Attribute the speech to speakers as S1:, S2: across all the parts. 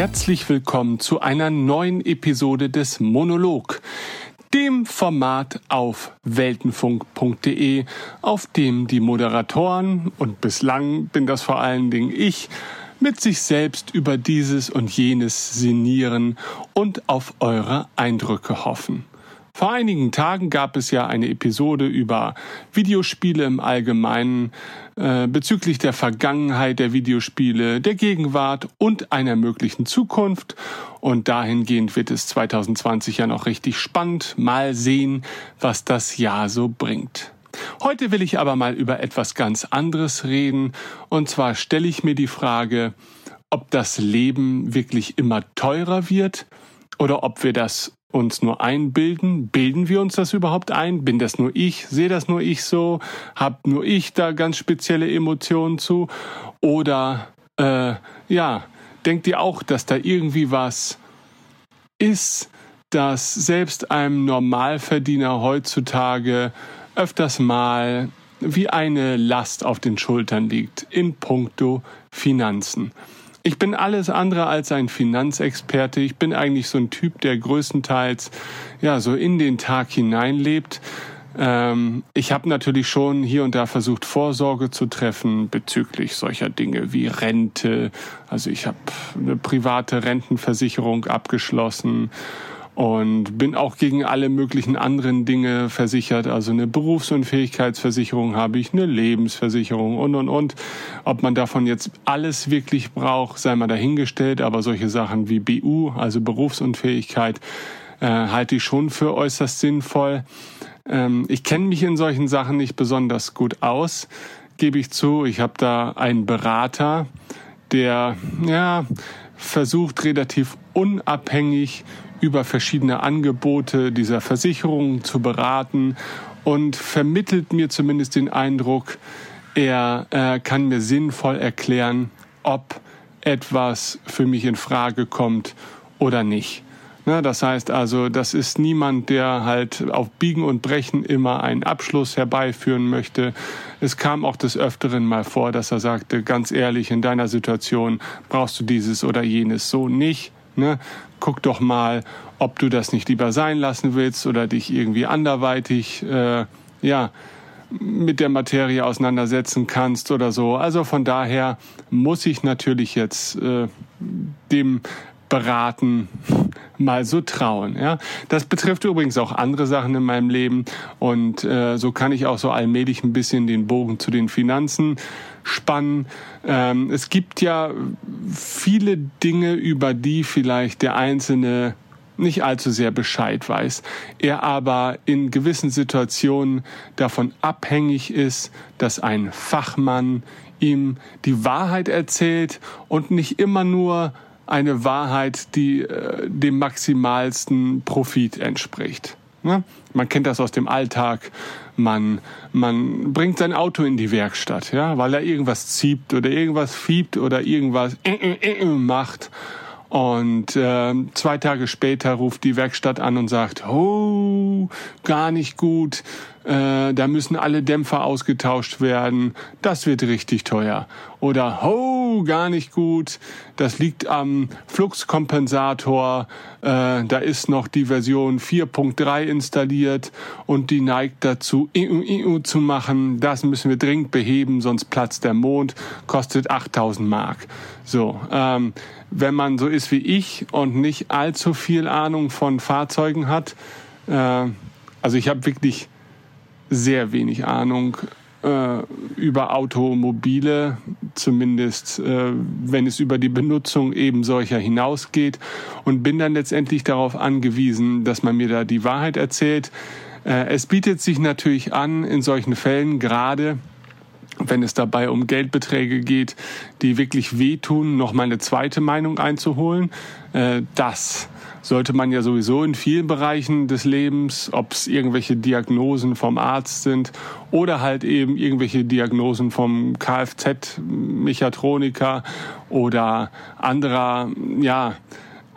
S1: Herzlich willkommen zu einer neuen Episode des Monolog, dem Format auf weltenfunk.de, auf dem die Moderatoren und bislang bin das vor allen Dingen ich mit sich selbst über dieses und jenes sinnieren und auf eure Eindrücke hoffen. Vor einigen Tagen gab es ja eine Episode über Videospiele im Allgemeinen äh, bezüglich der Vergangenheit der Videospiele, der Gegenwart und einer möglichen Zukunft. Und dahingehend wird es 2020 ja noch richtig spannend. Mal sehen, was das Jahr so bringt. Heute will ich aber mal über etwas ganz anderes reden. Und zwar stelle ich mir die Frage, ob das Leben wirklich immer teurer wird oder ob wir das uns nur einbilden? Bilden wir uns das überhaupt ein? Bin das nur ich? Sehe das nur ich so? Hab nur ich da ganz spezielle Emotionen zu? Oder äh, ja, denkt ihr auch, dass da irgendwie was ist, dass selbst einem Normalverdiener heutzutage öfters mal wie eine Last auf den Schultern liegt in puncto Finanzen? Ich bin alles andere als ein Finanzexperte. Ich bin eigentlich so ein Typ, der größtenteils ja so in den Tag hineinlebt. Ähm, ich habe natürlich schon hier und da versucht, Vorsorge zu treffen bezüglich solcher Dinge wie Rente. Also ich habe eine private Rentenversicherung abgeschlossen und bin auch gegen alle möglichen anderen Dinge versichert. Also eine Berufsunfähigkeitsversicherung habe ich, eine Lebensversicherung und, und, und. Ob man davon jetzt alles wirklich braucht, sei mal dahingestellt, aber solche Sachen wie BU, also Berufsunfähigkeit, äh, halte ich schon für äußerst sinnvoll. Ähm, ich kenne mich in solchen Sachen nicht besonders gut aus, gebe ich zu. Ich habe da einen Berater, der ja versucht relativ unabhängig über verschiedene Angebote dieser Versicherung zu beraten und vermittelt mir zumindest den Eindruck, er äh, kann mir sinnvoll erklären, ob etwas für mich in Frage kommt oder nicht. Ne, das heißt also, das ist niemand, der halt auf Biegen und Brechen immer einen Abschluss herbeiführen möchte. Es kam auch des Öfteren mal vor, dass er sagte, ganz ehrlich, in deiner Situation brauchst du dieses oder jenes so nicht. Ne? Guck doch mal, ob du das nicht lieber sein lassen willst oder dich irgendwie anderweitig, äh, ja, mit der Materie auseinandersetzen kannst oder so. Also von daher muss ich natürlich jetzt äh, dem beraten, mal so trauen. Ja, das betrifft übrigens auch andere Sachen in meinem Leben und äh, so kann ich auch so allmählich ein bisschen den Bogen zu den Finanzen spannen. Ähm, es gibt ja viele Dinge, über die vielleicht der Einzelne nicht allzu sehr Bescheid weiß, er aber in gewissen Situationen davon abhängig ist, dass ein Fachmann ihm die Wahrheit erzählt und nicht immer nur eine Wahrheit, die äh, dem maximalsten Profit entspricht. Ne? Man kennt das aus dem Alltag. Man, man bringt sein Auto in die Werkstatt, ja, weil er irgendwas zieht oder irgendwas fiebt oder irgendwas äh, äh, äh, macht. Und äh, zwei Tage später ruft die Werkstatt an und sagt, oh, gar nicht gut, äh, da müssen alle Dämpfer ausgetauscht werden, das wird richtig teuer. Oder, oh, gar nicht gut, das liegt am Fluxkompensator, äh, da ist noch die Version 4.3 installiert und die neigt dazu, IU, IU zu machen, das müssen wir dringend beheben, sonst platzt der Mond, kostet 8000 Mark. So, ähm, wenn man so ist wie ich und nicht allzu viel Ahnung von Fahrzeugen hat, äh, also ich habe wirklich sehr wenig Ahnung äh, über Automobile, zumindest äh, wenn es über die Benutzung eben solcher hinausgeht und bin dann letztendlich darauf angewiesen, dass man mir da die Wahrheit erzählt. Äh, es bietet sich natürlich an, in solchen Fällen gerade wenn es dabei um Geldbeträge geht, die wirklich wehtun, noch mal eine zweite Meinung einzuholen. Äh, das sollte man ja sowieso in vielen Bereichen des Lebens, ob es irgendwelche Diagnosen vom Arzt sind oder halt eben irgendwelche Diagnosen vom Kfz-Mechatroniker oder anderer, ja,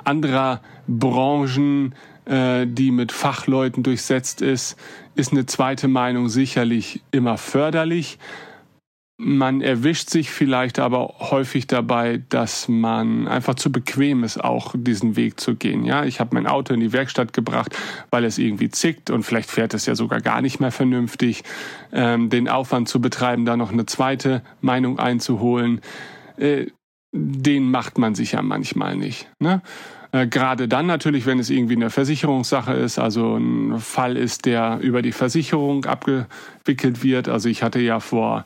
S1: anderer Branchen, äh, die mit Fachleuten durchsetzt ist, ist eine zweite Meinung sicherlich immer förderlich man erwischt sich vielleicht aber häufig dabei, dass man einfach zu bequem ist, auch diesen Weg zu gehen. Ja, ich habe mein Auto in die Werkstatt gebracht, weil es irgendwie zickt und vielleicht fährt es ja sogar gar nicht mehr vernünftig. Ähm, den Aufwand zu betreiben, da noch eine zweite Meinung einzuholen, äh, den macht man sich ja manchmal nicht. Ne? Äh, gerade dann natürlich, wenn es irgendwie eine Versicherungssache ist, also ein Fall ist, der über die Versicherung abgewickelt wird. Also ich hatte ja vor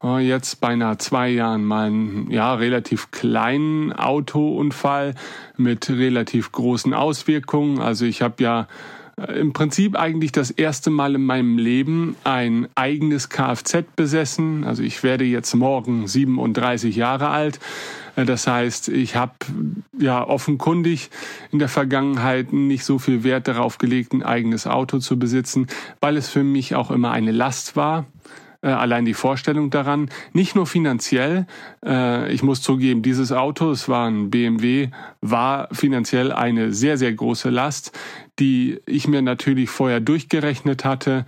S1: oh, jetzt beinahe zwei Jahren mal einen ja, relativ kleinen Autounfall mit relativ großen Auswirkungen. Also ich habe ja äh, im Prinzip eigentlich das erste Mal in meinem Leben ein eigenes Kfz besessen. Also ich werde jetzt morgen 37 Jahre alt. Äh, das heißt, ich habe ja offenkundig in der Vergangenheit nicht so viel Wert darauf gelegt, ein eigenes Auto zu besitzen, weil es für mich auch immer eine Last war allein die Vorstellung daran, nicht nur finanziell, äh, ich muss zugeben, dieses Auto, es war ein BMW, war finanziell eine sehr, sehr große Last, die ich mir natürlich vorher durchgerechnet hatte.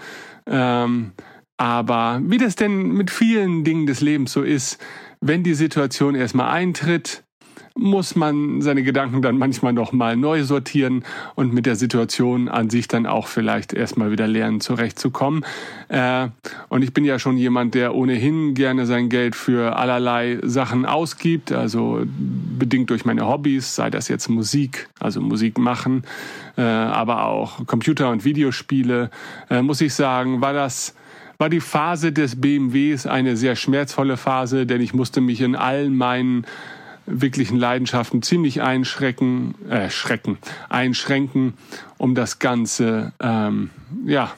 S1: Ähm, aber wie das denn mit vielen Dingen des Lebens so ist, wenn die Situation erstmal eintritt, muss man seine Gedanken dann manchmal noch mal neu sortieren und mit der Situation an sich dann auch vielleicht erstmal wieder lernen zurechtzukommen. Äh, und ich bin ja schon jemand, der ohnehin gerne sein Geld für allerlei Sachen ausgibt, also bedingt durch meine Hobbys, sei das jetzt Musik, also Musik machen, äh, aber auch Computer- und Videospiele, äh, muss ich sagen, war das war die Phase des BMWs eine sehr schmerzvolle Phase, denn ich musste mich in allen meinen wirklichen Leidenschaften ziemlich einschrecken, äh, schrecken, einschränken, um das Ganze ähm, ja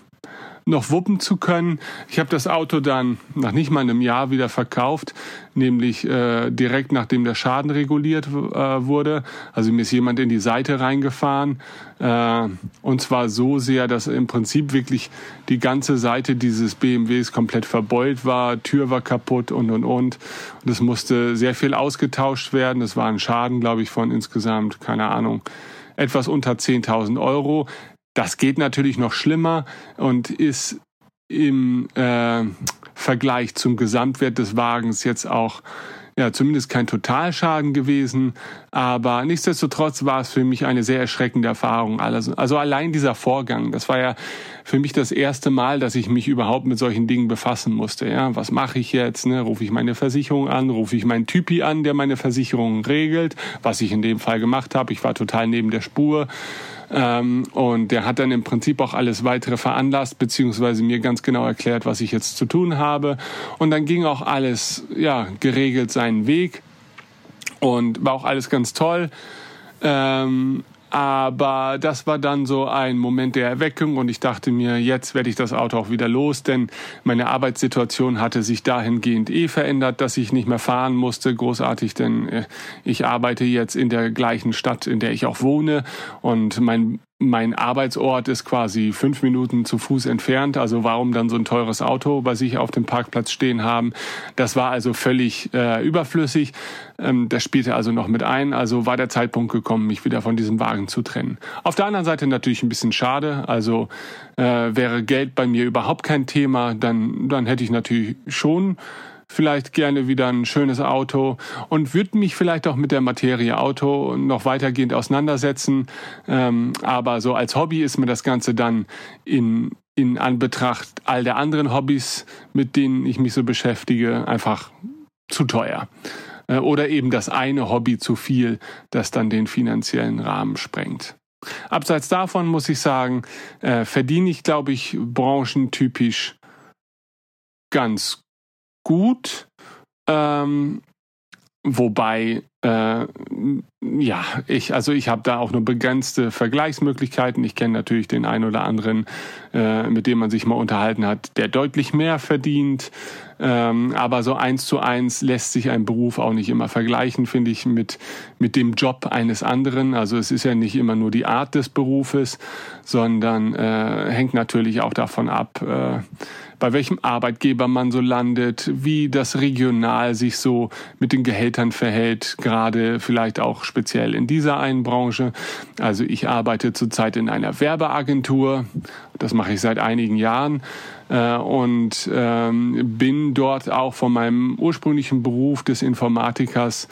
S1: noch wuppen zu können. Ich habe das Auto dann nach nicht mal einem Jahr wieder verkauft, nämlich äh, direkt nachdem der Schaden reguliert äh, wurde. Also mir ist jemand in die Seite reingefahren äh, und zwar so sehr, dass im Prinzip wirklich die ganze Seite dieses BMWs komplett verbeult war, Tür war kaputt und und und. Und es musste sehr viel ausgetauscht werden. Das war ein Schaden, glaube ich, von insgesamt keine Ahnung etwas unter 10.000 Euro. Das geht natürlich noch schlimmer und ist im äh, Vergleich zum Gesamtwert des Wagens jetzt auch ja, zumindest kein Totalschaden gewesen, aber nichtsdestotrotz war es für mich eine sehr erschreckende Erfahrung. Also, also allein dieser Vorgang, das war ja für mich das erste Mal, dass ich mich überhaupt mit solchen Dingen befassen musste. Ja, was mache ich jetzt? Ne? Rufe ich meine Versicherung an? Rufe ich meinen Typi an, der meine Versicherung regelt? Was ich in dem Fall gemacht habe. Ich war total neben der Spur. Ähm, und der hat dann im Prinzip auch alles weitere veranlasst, beziehungsweise mir ganz genau erklärt, was ich jetzt zu tun habe. Und dann ging auch alles, ja, geregelt seinen Weg. Und war auch alles ganz toll. Ähm, aber das war dann so ein Moment der Erweckung und ich dachte mir, jetzt werde ich das Auto auch wieder los, denn meine Arbeitssituation hatte sich dahingehend eh verändert, dass ich nicht mehr fahren musste, großartig, denn äh, ich arbeite jetzt in der gleichen Stadt, in der ich auch wohne und mein mein Arbeitsort ist quasi fünf Minuten zu Fuß entfernt. Also warum dann so ein teures Auto bei sich auf dem Parkplatz stehen haben? Das war also völlig äh, überflüssig. Ähm, das spielte also noch mit ein. Also war der Zeitpunkt gekommen, mich wieder von diesem Wagen zu trennen. Auf der anderen Seite natürlich ein bisschen schade. Also äh, wäre Geld bei mir überhaupt kein Thema, dann, dann hätte ich natürlich schon vielleicht gerne wieder ein schönes Auto und würde mich vielleicht auch mit der Materie Auto noch weitergehend auseinandersetzen. Ähm, aber so als Hobby ist mir das Ganze dann in, in Anbetracht all der anderen Hobbys, mit denen ich mich so beschäftige, einfach zu teuer. Äh, oder eben das eine Hobby zu viel, das dann den finanziellen Rahmen sprengt. Abseits davon muss ich sagen, äh, verdiene ich, glaube ich, branchentypisch ganz gut. Ähm, wobei, äh, ja, ich, also ich habe da auch nur begrenzte Vergleichsmöglichkeiten. Ich kenne natürlich den einen oder anderen, äh, mit dem man sich mal unterhalten hat, der deutlich mehr verdient. Ähm, aber so eins zu eins lässt sich ein Beruf auch nicht immer vergleichen, finde ich, mit, mit dem Job eines anderen. Also es ist ja nicht immer nur die Art des Berufes, sondern äh, hängt natürlich auch davon ab, äh, bei welchem Arbeitgeber man so landet, wie das regional sich so mit den Gehältern verhält, gerade vielleicht auch speziell in dieser einen Branche. Also ich arbeite zurzeit in einer Werbeagentur, das mache ich seit einigen Jahren äh, und ähm, bin dort auch von meinem ursprünglichen Beruf des Informatikers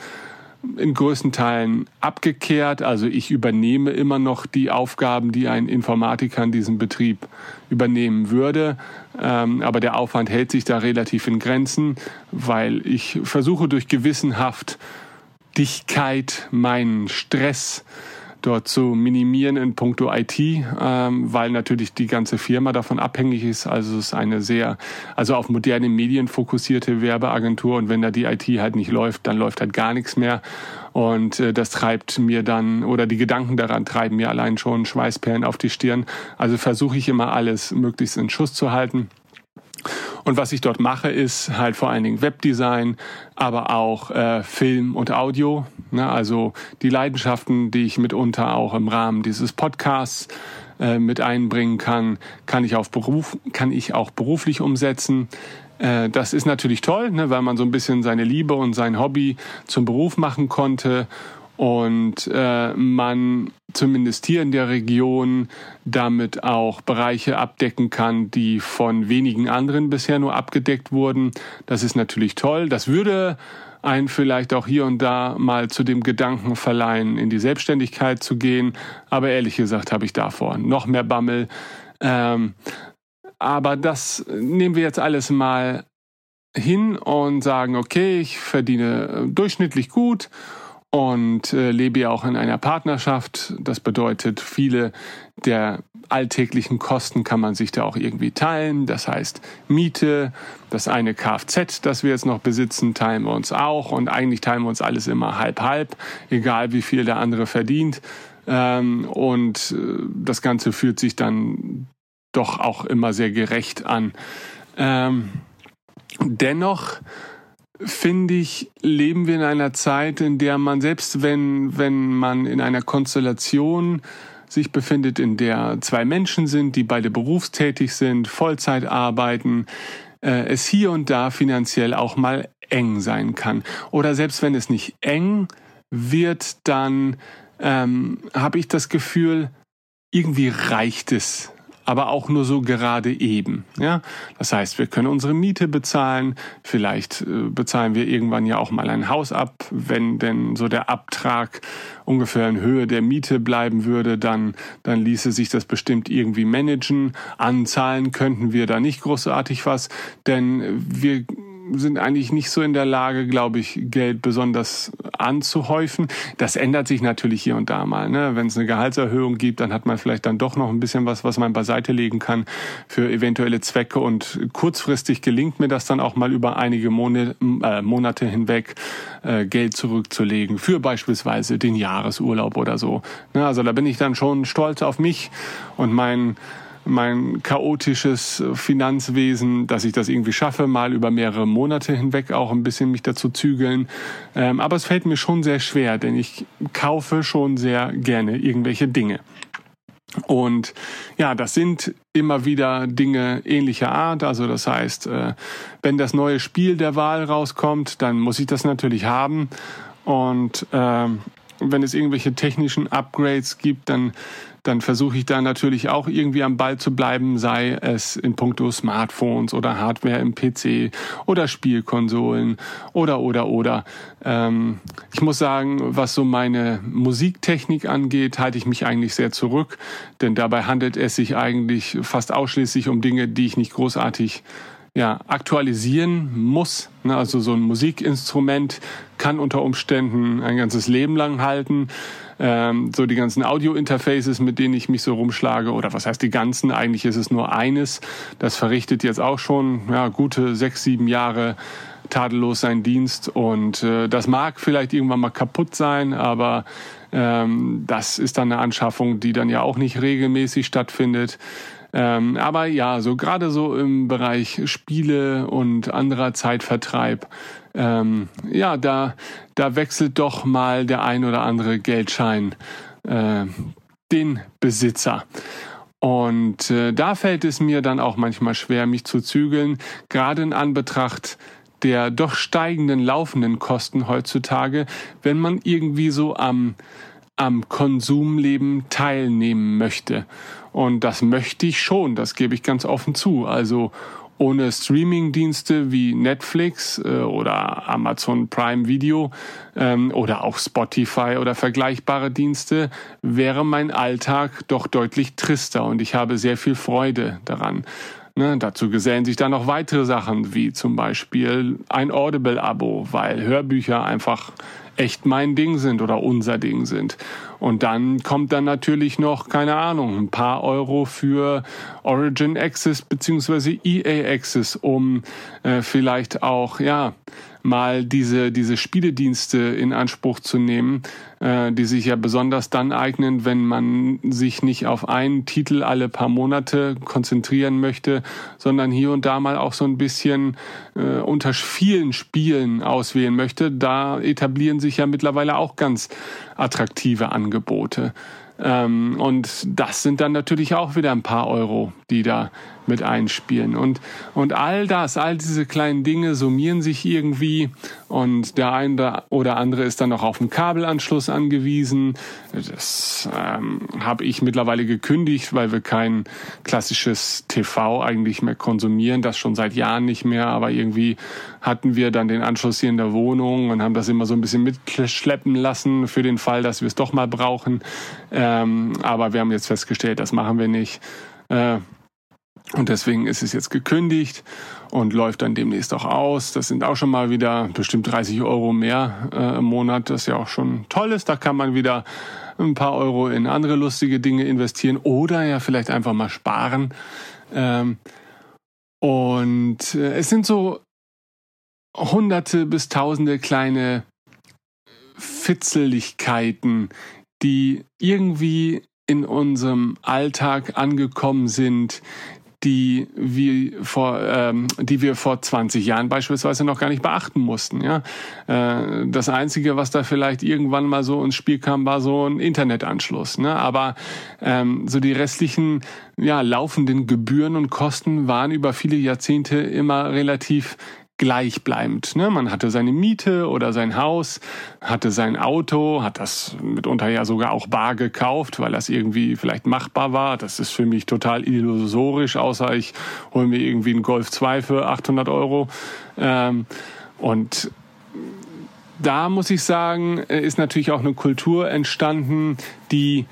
S1: in größten Teilen abgekehrt. Also ich übernehme immer noch die Aufgaben, die ein Informatiker in diesem Betrieb übernehmen würde. Ähm, aber der Aufwand hält sich da relativ in Grenzen, weil ich versuche durch gewissenhaft Dichtkeit meinen Stress dort zu minimieren in puncto IT, ähm, weil natürlich die ganze Firma davon abhängig ist. Also es ist eine sehr, also auf moderne Medien fokussierte Werbeagentur und wenn da die IT halt nicht läuft, dann läuft halt gar nichts mehr. Und äh, das treibt mir dann, oder die Gedanken daran treiben mir allein schon Schweißperlen auf die Stirn. Also versuche ich immer alles möglichst in Schuss zu halten. Und was ich dort mache, ist halt vor allen Dingen Webdesign, aber auch äh, Film und Audio. Ne? Also die Leidenschaften, die ich mitunter auch im Rahmen dieses Podcasts äh, mit einbringen kann, kann ich, auf Beruf, kann ich auch beruflich umsetzen. Äh, das ist natürlich toll, ne, weil man so ein bisschen seine Liebe und sein Hobby zum Beruf machen konnte und äh, man zumindest hier in der Region damit auch Bereiche abdecken kann, die von wenigen anderen bisher nur abgedeckt wurden. Das ist natürlich toll. Das würde einen vielleicht auch hier und da mal zu dem Gedanken verleihen, in die Selbstständigkeit zu gehen. Aber ehrlich gesagt habe ich davor noch mehr Bammel. Ähm, aber das nehmen wir jetzt alles mal hin und sagen, okay, ich verdiene durchschnittlich gut und äh, lebe ja auch in einer Partnerschaft. Das bedeutet, viele der alltäglichen Kosten kann man sich da auch irgendwie teilen. Das heißt, Miete, das eine Kfz, das wir jetzt noch besitzen, teilen wir uns auch. Und eigentlich teilen wir uns alles immer halb-halb, egal wie viel der andere verdient. Ähm, und äh, das Ganze fühlt sich dann doch auch immer sehr gerecht an. Ähm, dennoch finde ich, leben wir in einer Zeit, in der man selbst wenn, wenn man in einer Konstellation sich befindet, in der zwei Menschen sind, die beide berufstätig sind, Vollzeit arbeiten, äh, es hier und da finanziell auch mal eng sein kann. Oder selbst wenn es nicht eng wird, dann ähm, habe ich das Gefühl, irgendwie reicht es aber auch nur so gerade eben. Ja, das heißt, wir können unsere Miete bezahlen. Vielleicht äh, bezahlen wir irgendwann ja auch mal ein Haus ab. Wenn denn so der Abtrag ungefähr in Höhe der Miete bleiben würde, dann, dann ließe sich das bestimmt irgendwie managen. Anzahlen könnten wir da nicht großartig was, denn wir sind eigentlich nicht so in der Lage, glaube ich, Geld besonders anzuhäufen. Das ändert sich natürlich hier und da mal. Ne? Wenn es eine Gehaltserhöhung gibt, dann hat man vielleicht dann doch noch ein bisschen was, was man beiseite legen kann für eventuelle Zwecke. Und kurzfristig gelingt mir das dann auch mal über einige Monate, äh, Monate hinweg äh, Geld zurückzulegen für beispielsweise den Jahresurlaub oder so. Ne? Also da bin ich dann schon stolz auf mich und mein mein chaotisches Finanzwesen, dass ich das irgendwie schaffe, mal über mehrere Monate hinweg auch ein bisschen mich dazu zügeln. Ähm, aber es fällt mir schon sehr schwer, denn ich kaufe schon sehr gerne irgendwelche Dinge. Und ja, das sind immer wieder Dinge ähnlicher Art. Also das heißt, äh, wenn das neue Spiel der Wahl rauskommt, dann muss ich das natürlich haben. Und äh, wenn es irgendwelche technischen Upgrades gibt, dann dann versuche ich da natürlich auch irgendwie am Ball zu bleiben, sei es in puncto Smartphones oder Hardware im PC oder Spielkonsolen oder oder oder. Ähm, ich muss sagen, was so meine Musiktechnik angeht, halte ich mich eigentlich sehr zurück, denn dabei handelt es sich eigentlich fast ausschließlich um Dinge, die ich nicht großartig ja, aktualisieren muss. Ne, also so ein Musikinstrument kann unter Umständen ein ganzes Leben lang halten. Ähm, so die ganzen Audio-Interfaces, mit denen ich mich so rumschlage, oder was heißt die ganzen? Eigentlich ist es nur eines. Das verrichtet jetzt auch schon ja, gute sechs, sieben Jahre tadellos seinen Dienst. Und äh, das mag vielleicht irgendwann mal kaputt sein, aber ähm, das ist dann eine Anschaffung, die dann ja auch nicht regelmäßig stattfindet. Ähm, aber ja, so gerade so im Bereich Spiele und anderer Zeitvertreib, ähm, ja, da, da wechselt doch mal der ein oder andere Geldschein äh, den Besitzer. Und äh, da fällt es mir dann auch manchmal schwer, mich zu zügeln, gerade in Anbetracht der doch steigenden laufenden Kosten heutzutage, wenn man irgendwie so am am Konsumleben teilnehmen möchte. Und das möchte ich schon, das gebe ich ganz offen zu. Also ohne Streamingdienste wie Netflix äh, oder Amazon Prime Video ähm, oder auch Spotify oder vergleichbare Dienste wäre mein Alltag doch deutlich trister und ich habe sehr viel Freude daran. Ne, dazu gesellen sich dann noch weitere Sachen, wie zum Beispiel ein Audible-Abo, weil Hörbücher einfach echt mein Ding sind oder unser Ding sind. Und dann kommt dann natürlich noch, keine Ahnung, ein paar Euro für Origin Access beziehungsweise EA Access, um äh, vielleicht auch, ja, mal diese, diese Spieledienste in Anspruch zu nehmen, äh, die sich ja besonders dann eignen, wenn man sich nicht auf einen Titel alle paar Monate konzentrieren möchte, sondern hier und da mal auch so ein bisschen äh, unter vielen Spielen auswählen möchte. Da etablieren sich ja mittlerweile auch ganz attraktive Angebote. Ähm, und das sind dann natürlich auch wieder ein paar Euro, die da mit einspielen. Und, und all das, all diese kleinen Dinge summieren sich irgendwie und der eine oder andere ist dann noch auf einen Kabelanschluss angewiesen. Das ähm, habe ich mittlerweile gekündigt, weil wir kein klassisches TV eigentlich mehr konsumieren, das schon seit Jahren nicht mehr, aber irgendwie hatten wir dann den Anschluss hier in der Wohnung und haben das immer so ein bisschen mitschleppen lassen für den Fall, dass wir es doch mal brauchen. Ähm, aber wir haben jetzt festgestellt, das machen wir nicht. Äh, und deswegen ist es jetzt gekündigt und läuft dann demnächst auch aus. Das sind auch schon mal wieder bestimmt 30 Euro mehr äh, im Monat, das ja auch schon toll ist. Da kann man wieder ein paar Euro in andere lustige Dinge investieren oder ja vielleicht einfach mal sparen. Ähm, und äh, es sind so hunderte bis tausende kleine Fitzeligkeiten, die irgendwie in unserem Alltag angekommen sind, die wir vor, ähm, die wir vor 20 Jahren beispielsweise noch gar nicht beachten mussten. Ja, äh, das einzige, was da vielleicht irgendwann mal so ins Spiel kam, war so ein Internetanschluss. Ne? Aber ähm, so die restlichen ja laufenden Gebühren und Kosten waren über viele Jahrzehnte immer relativ gleichbleibend. Ne? Man hatte seine Miete oder sein Haus, hatte sein Auto, hat das mitunter ja sogar auch bar gekauft, weil das irgendwie vielleicht machbar war. Das ist für mich total illusorisch, außer ich hole mir irgendwie einen Golf 2 für 800 Euro. Ähm, und da muss ich sagen, ist natürlich auch eine Kultur entstanden, die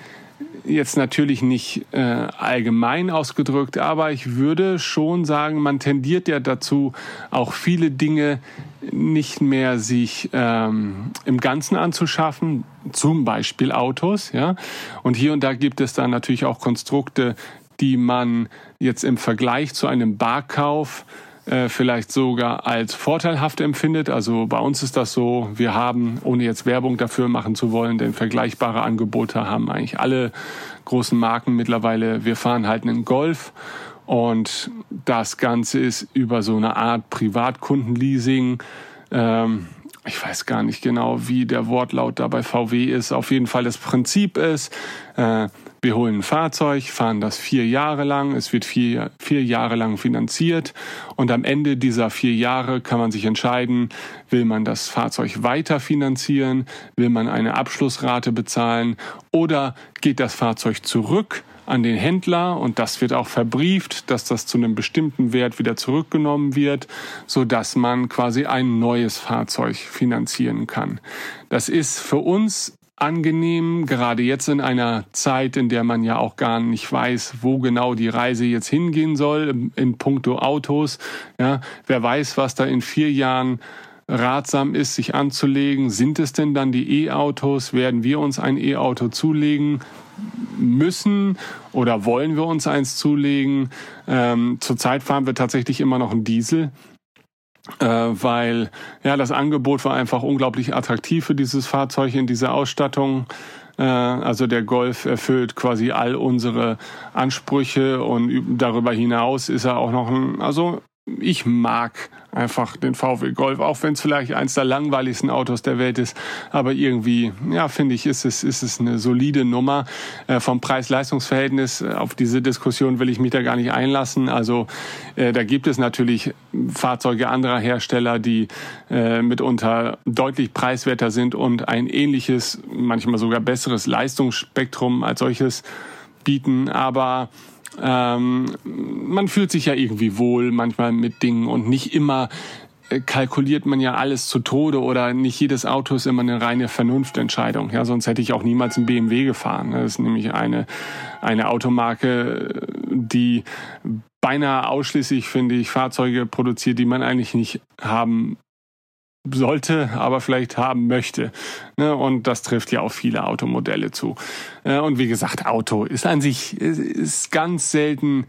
S1: jetzt natürlich nicht äh, allgemein ausgedrückt, aber ich würde schon sagen, man tendiert ja dazu, auch viele Dinge nicht mehr sich ähm, im Ganzen anzuschaffen, zum Beispiel Autos, ja. Und hier und da gibt es dann natürlich auch Konstrukte, die man jetzt im Vergleich zu einem Barkauf äh, vielleicht sogar als vorteilhaft empfindet. Also bei uns ist das so, wir haben, ohne jetzt Werbung dafür machen zu wollen, denn vergleichbare Angebote haben eigentlich alle großen Marken mittlerweile. Wir fahren halt einen Golf und das Ganze ist über so eine Art Privatkundenleasing. Ähm, ich weiß gar nicht genau, wie der Wortlaut da bei VW ist. Auf jeden Fall das Prinzip ist, äh, wir holen ein Fahrzeug, fahren das vier Jahre lang, es wird vier, vier Jahre lang finanziert. Und am Ende dieser vier Jahre kann man sich entscheiden, will man das Fahrzeug weiter finanzieren, will man eine Abschlussrate bezahlen? Oder geht das Fahrzeug zurück an den Händler und das wird auch verbrieft, dass das zu einem bestimmten Wert wieder zurückgenommen wird, so dass man quasi ein neues Fahrzeug finanzieren kann. Das ist für uns angenehm, gerade jetzt in einer Zeit, in der man ja auch gar nicht weiß, wo genau die Reise jetzt hingehen soll in puncto Autos. Ja, wer weiß, was da in vier Jahren ratsam ist, sich anzulegen. Sind es denn dann die E-Autos? Werden wir uns ein E-Auto zulegen müssen oder wollen wir uns eins zulegen? Ähm, zurzeit fahren wir tatsächlich immer noch einen Diesel weil ja das Angebot war einfach unglaublich attraktiv für dieses Fahrzeug in dieser Ausstattung. Äh, also der Golf erfüllt quasi all unsere Ansprüche und darüber hinaus ist er auch noch ein, also ich mag einfach den VW Golf, auch wenn es vielleicht eins der langweiligsten Autos der Welt ist. Aber irgendwie, ja, finde ich, ist es, ist es eine solide Nummer. Äh, vom Preis-Leistungs-Verhältnis, äh, auf diese Diskussion will ich mich da gar nicht einlassen. Also äh, da gibt es natürlich Fahrzeuge anderer Hersteller, die äh, mitunter deutlich preiswerter sind und ein ähnliches, manchmal sogar besseres Leistungsspektrum als solches bieten. Aber ähm, man fühlt sich ja irgendwie wohl manchmal mit Dingen und nicht immer äh, kalkuliert man ja alles zu Tode oder nicht jedes Auto ist immer eine reine Vernunftentscheidung. Ja, sonst hätte ich auch niemals einen BMW gefahren. Das ist nämlich eine, eine Automarke, die beinahe ausschließlich, finde ich, Fahrzeuge produziert, die man eigentlich nicht haben sollte, aber vielleicht haben möchte. Ne? Und das trifft ja auf viele Automodelle zu. Äh, und wie gesagt, Auto ist an sich ist ganz selten,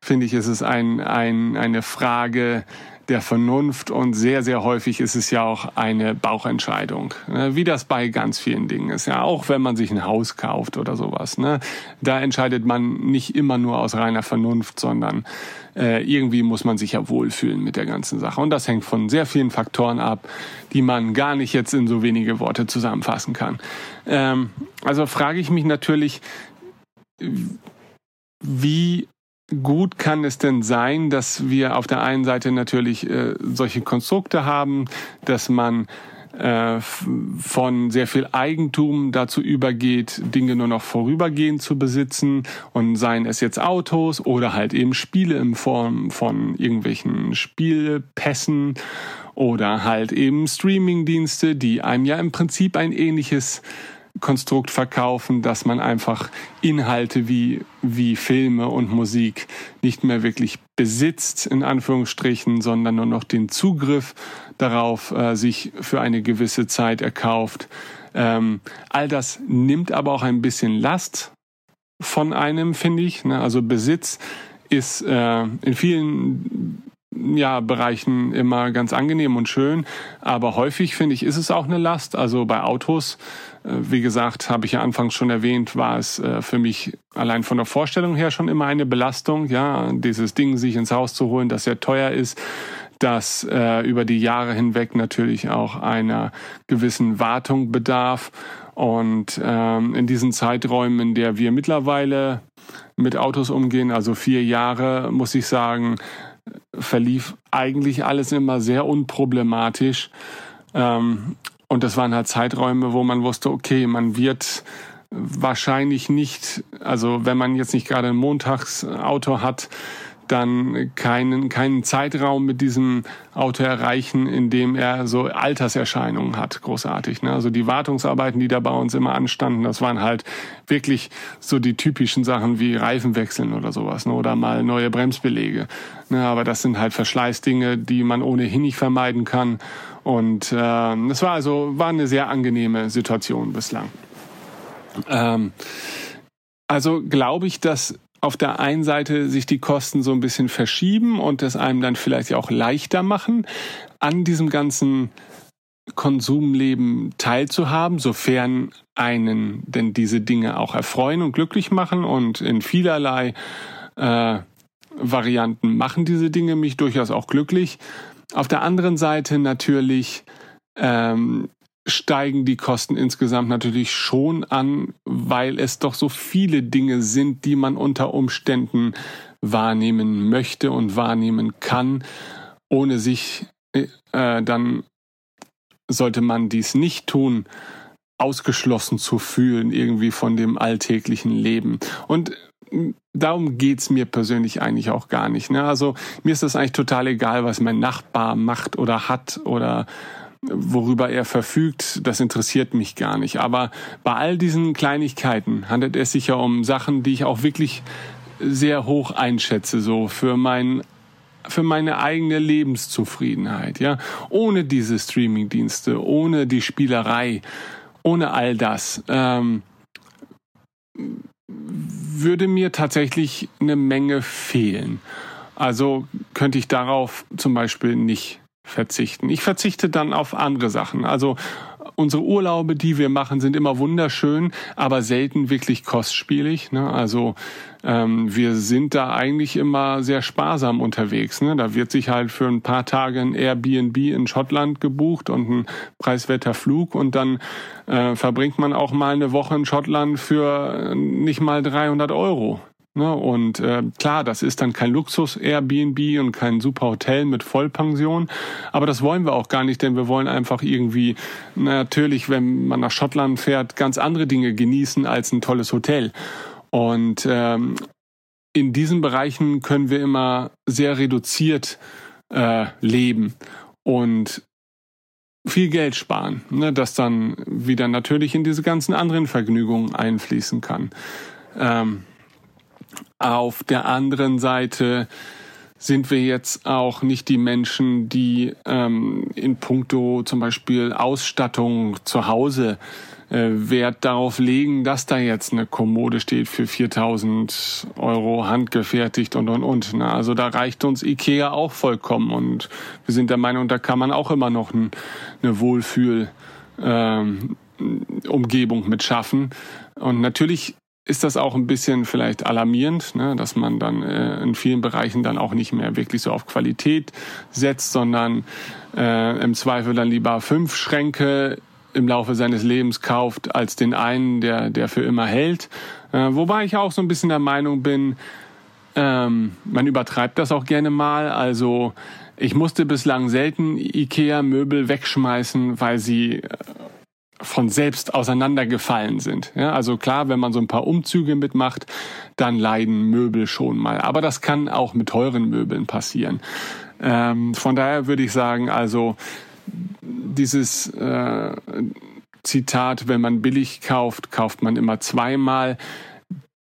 S1: finde ich, ist es ein, ein, eine Frage der Vernunft und sehr, sehr häufig ist es ja auch eine Bauchentscheidung, ne? wie das bei ganz vielen Dingen ist. Ja, auch wenn man sich ein Haus kauft oder sowas. Ne? Da entscheidet man nicht immer nur aus reiner Vernunft, sondern äh, irgendwie muss man sich ja wohlfühlen mit der ganzen Sache. Und das hängt von sehr vielen Faktoren ab, die man gar nicht jetzt in so wenige Worte zusammenfassen kann. Ähm, also frage ich mich natürlich, wie gut kann es denn sein, dass wir auf der einen Seite natürlich äh, solche Konstrukte haben, dass man äh, von sehr viel Eigentum dazu übergeht, Dinge nur noch vorübergehend zu besitzen und seien es jetzt Autos oder halt eben Spiele in Form von irgendwelchen Spielpässen oder halt eben Streamingdienste, die einem ja im Prinzip ein ähnliches Konstrukt verkaufen, dass man einfach Inhalte wie, wie Filme und Musik nicht mehr wirklich besitzt, in Anführungsstrichen, sondern nur noch den Zugriff darauf äh, sich für eine gewisse Zeit erkauft. Ähm, all das nimmt aber auch ein bisschen Last von einem, finde ich. Ne? Also Besitz ist äh, in vielen ja, Bereichen immer ganz angenehm und schön. Aber häufig, finde ich, ist es auch eine Last. Also bei Autos, äh, wie gesagt, habe ich ja anfangs schon erwähnt, war es äh, für mich allein von der Vorstellung her schon immer eine Belastung. Ja, dieses Ding sich ins Haus zu holen, das sehr teuer ist das äh, über die Jahre hinweg natürlich auch einer gewissen Wartung bedarf. Und ähm, in diesen Zeiträumen, in der wir mittlerweile mit Autos umgehen, also vier Jahre, muss ich sagen, verlief eigentlich alles immer sehr unproblematisch. Ähm, und das waren halt Zeiträume, wo man wusste, okay, man wird wahrscheinlich nicht, also wenn man jetzt nicht gerade ein Montagsauto hat, dann keinen, keinen Zeitraum mit diesem Auto erreichen, in dem er so Alterserscheinungen hat. Großartig. Ne? Also die Wartungsarbeiten, die da bei uns immer anstanden, das waren halt wirklich so die typischen Sachen wie Reifen wechseln oder sowas ne? oder mal neue Bremsbelege. Ne? Aber das sind halt Verschleißdinge, die man ohnehin nicht vermeiden kann. Und äh, war also war eine sehr angenehme Situation bislang. Ähm, also glaube ich, dass auf der einen Seite sich die Kosten so ein bisschen verschieben und es einem dann vielleicht auch leichter machen, an diesem ganzen Konsumleben teilzuhaben, sofern einen denn diese Dinge auch erfreuen und glücklich machen und in vielerlei äh, Varianten machen diese Dinge mich durchaus auch glücklich. Auf der anderen Seite natürlich ähm, steigen die Kosten insgesamt natürlich schon an, weil es doch so viele Dinge sind, die man unter Umständen wahrnehmen möchte und wahrnehmen kann, ohne sich äh, dann sollte man dies nicht tun, ausgeschlossen zu fühlen irgendwie von dem alltäglichen Leben. Und äh, darum geht's mir persönlich eigentlich auch gar nicht. Ne? Also mir ist das eigentlich total egal, was mein Nachbar macht oder hat oder worüber er verfügt, das interessiert mich gar nicht. Aber bei all diesen Kleinigkeiten handelt es sich ja um Sachen, die ich auch wirklich sehr hoch einschätze, so für mein für meine eigene Lebenszufriedenheit, ja. Ohne diese Streamingdienste, ohne die Spielerei, ohne all das, ähm, würde mir tatsächlich eine Menge fehlen. Also könnte ich darauf zum Beispiel nicht verzichten. Ich verzichte dann auf andere Sachen. Also unsere Urlaube, die wir machen, sind immer wunderschön, aber selten wirklich kostspielig. Ne? Also ähm, wir sind da eigentlich immer sehr sparsam unterwegs. Ne? Da wird sich halt für ein paar Tage ein Airbnb in Schottland gebucht und ein preiswerter Flug und dann äh, verbringt man auch mal eine Woche in Schottland für nicht mal 300 Euro. Ne? Und äh, klar, das ist dann kein Luxus-Airbnb und kein super Hotel mit Vollpension, aber das wollen wir auch gar nicht, denn wir wollen einfach irgendwie natürlich, wenn man nach Schottland fährt, ganz andere Dinge genießen als ein tolles Hotel. Und ähm, in diesen Bereichen können wir immer sehr reduziert äh, leben und viel Geld sparen, ne, das dann wieder natürlich in diese ganzen anderen Vergnügungen einfließen kann. Ähm, auf der anderen Seite sind wir jetzt auch nicht die Menschen, die ähm, in puncto zum Beispiel Ausstattung zu Hause äh, Wert darauf legen, dass da jetzt eine Kommode steht für 4000 Euro handgefertigt und und und. Ne? Also da reicht uns Ikea auch vollkommen und wir sind der Meinung, da kann man auch immer noch ein, eine Wohlfühl ähm, Umgebung mit schaffen. Und natürlich ist das auch ein bisschen vielleicht alarmierend, ne, dass man dann äh, in vielen Bereichen dann auch nicht mehr wirklich so auf Qualität setzt, sondern äh, im Zweifel dann lieber fünf Schränke im Laufe seines Lebens kauft, als den einen, der, der für immer hält. Äh, wobei ich auch so ein bisschen der Meinung bin, ähm, man übertreibt das auch gerne mal. Also ich musste bislang selten IKEA-Möbel wegschmeißen, weil sie äh, von selbst auseinandergefallen sind. Ja, also klar, wenn man so ein paar Umzüge mitmacht, dann leiden Möbel schon mal. Aber das kann auch mit teuren Möbeln passieren. Ähm, von daher würde ich sagen, also dieses äh, Zitat, wenn man billig kauft, kauft man immer zweimal.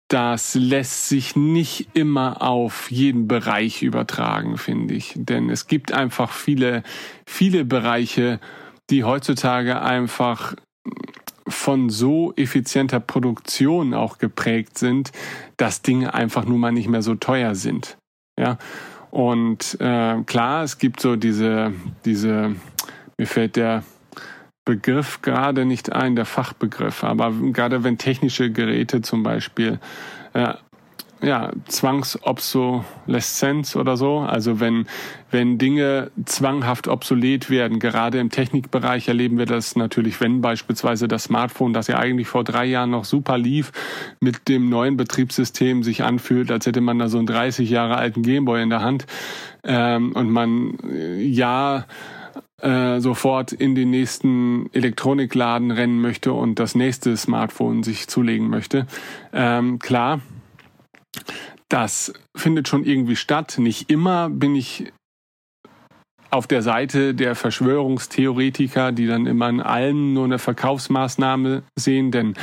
S1: Das lässt sich nicht immer auf jeden Bereich übertragen, finde ich. Denn es gibt einfach viele, viele Bereiche, die heutzutage einfach von so effizienter Produktion auch geprägt sind, dass Dinge einfach nun mal nicht mehr so teuer sind. Ja. Und äh, klar, es gibt so diese, diese, mir fällt der Begriff gerade nicht ein, der Fachbegriff, aber gerade wenn technische Geräte zum Beispiel äh, ja, Zwangsobsoleszenz oder so. Also wenn, wenn Dinge zwanghaft obsolet werden, gerade im Technikbereich erleben wir das natürlich, wenn beispielsweise das Smartphone, das ja eigentlich vor drei Jahren noch super lief, mit dem neuen Betriebssystem sich anfühlt, als hätte man da so einen 30 Jahre alten Gameboy in der Hand ähm, und man äh, ja äh, sofort in den nächsten Elektronikladen rennen möchte und das nächste Smartphone sich zulegen möchte. Ähm, klar, das findet schon irgendwie statt. Nicht immer bin ich auf der Seite der Verschwörungstheoretiker, die dann immer in allem nur eine Verkaufsmaßnahme sehen, denn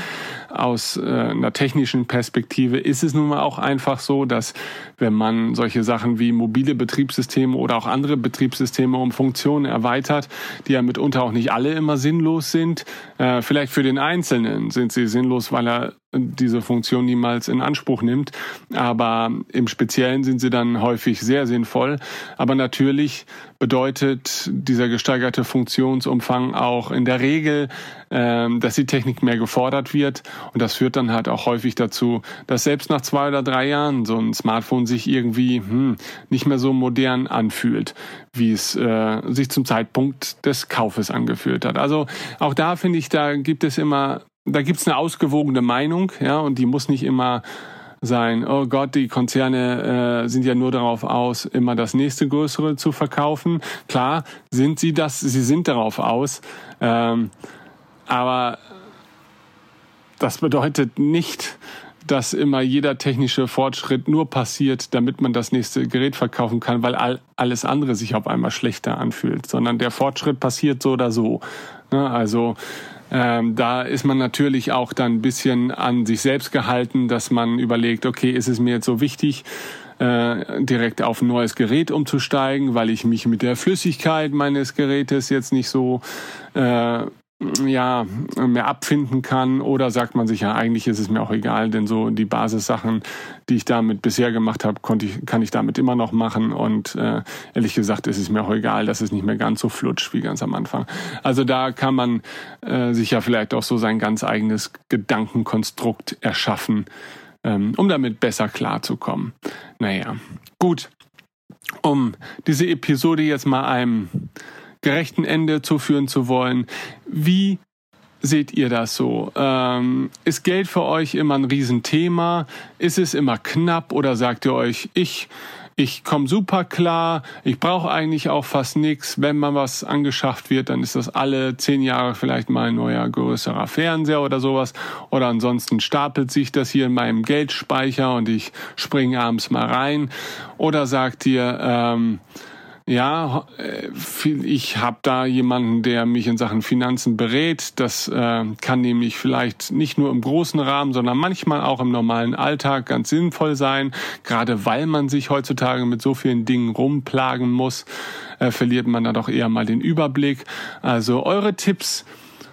S1: aus äh, einer technischen Perspektive ist es nun mal auch einfach so, dass wenn man solche Sachen wie mobile Betriebssysteme oder auch andere Betriebssysteme um Funktionen erweitert, die ja mitunter auch nicht alle immer sinnlos sind, äh, vielleicht für den Einzelnen sind sie sinnlos, weil er diese Funktion niemals in Anspruch nimmt. Aber im Speziellen sind sie dann häufig sehr sinnvoll. Aber natürlich bedeutet dieser gesteigerte Funktionsumfang auch in der Regel, ähm, dass die Technik mehr gefordert wird. Und das führt dann halt auch häufig dazu, dass selbst nach zwei oder drei Jahren so ein Smartphone sich irgendwie hm, nicht mehr so modern anfühlt, wie es äh, sich zum Zeitpunkt des Kaufes angefühlt hat. Also auch da finde ich, da gibt es immer, da gibt es eine ausgewogene Meinung, ja, und die muss nicht immer sein, oh Gott, die Konzerne äh, sind ja nur darauf aus, immer das nächste größere zu verkaufen. Klar, sind sie das, sie sind darauf aus. Ähm, aber das bedeutet nicht, dass immer jeder technische Fortschritt nur passiert, damit man das nächste Gerät verkaufen kann, weil all, alles andere sich auf einmal schlechter anfühlt, sondern der Fortschritt passiert so oder so. Ne? Also ähm, da ist man natürlich auch dann ein bisschen an sich selbst gehalten, dass man überlegt, okay, ist es mir jetzt so wichtig, äh, direkt auf ein neues Gerät umzusteigen, weil ich mich mit der Flüssigkeit meines Gerätes jetzt nicht so äh, ja, mehr abfinden kann oder sagt man sich ja, eigentlich ist es mir auch egal, denn so die Basissachen, die ich damit bisher gemacht habe, konnte ich, kann ich damit immer noch machen und äh, ehrlich gesagt ist es mir auch egal, dass es nicht mehr ganz so flutscht wie ganz am Anfang. Also da kann man äh, sich ja vielleicht auch so sein ganz eigenes Gedankenkonstrukt erschaffen, ähm, um damit besser klarzukommen. Naja, gut. Um diese Episode jetzt mal einem gerechten Ende zuführen zu wollen. Wie seht ihr das so? Ähm, ist Geld für euch immer ein Riesenthema? Ist es immer knapp oder sagt ihr euch, ich ich komme super klar, ich brauche eigentlich auch fast nichts. Wenn mal was angeschafft wird, dann ist das alle zehn Jahre vielleicht mal ein neuer größerer Fernseher oder sowas. Oder ansonsten stapelt sich das hier in meinem Geldspeicher und ich springe abends mal rein. Oder sagt ihr, ähm, ja, äh, ich habe da jemanden, der mich in Sachen Finanzen berät. Das äh, kann nämlich vielleicht nicht nur im großen Rahmen, sondern manchmal auch im normalen Alltag ganz sinnvoll sein. Gerade weil man sich heutzutage mit so vielen Dingen rumplagen muss, äh, verliert man da doch eher mal den Überblick. Also eure Tipps,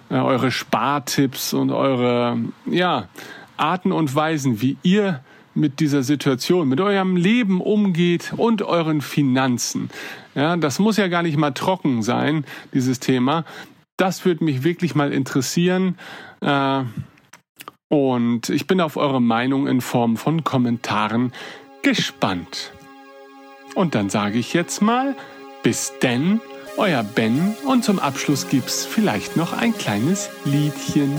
S1: eure Spartipps und eure ja Arten und Weisen, wie ihr mit dieser Situation, mit eurem Leben umgeht und euren Finanzen. Ja, das muss ja gar nicht mal trocken sein, dieses Thema. Das würde mich wirklich mal interessieren. Äh, und ich bin auf eure Meinung in Form von Kommentaren gespannt. Und dann sage ich jetzt mal, bis denn, euer Ben. Und zum Abschluss gibt's vielleicht noch ein kleines Liedchen.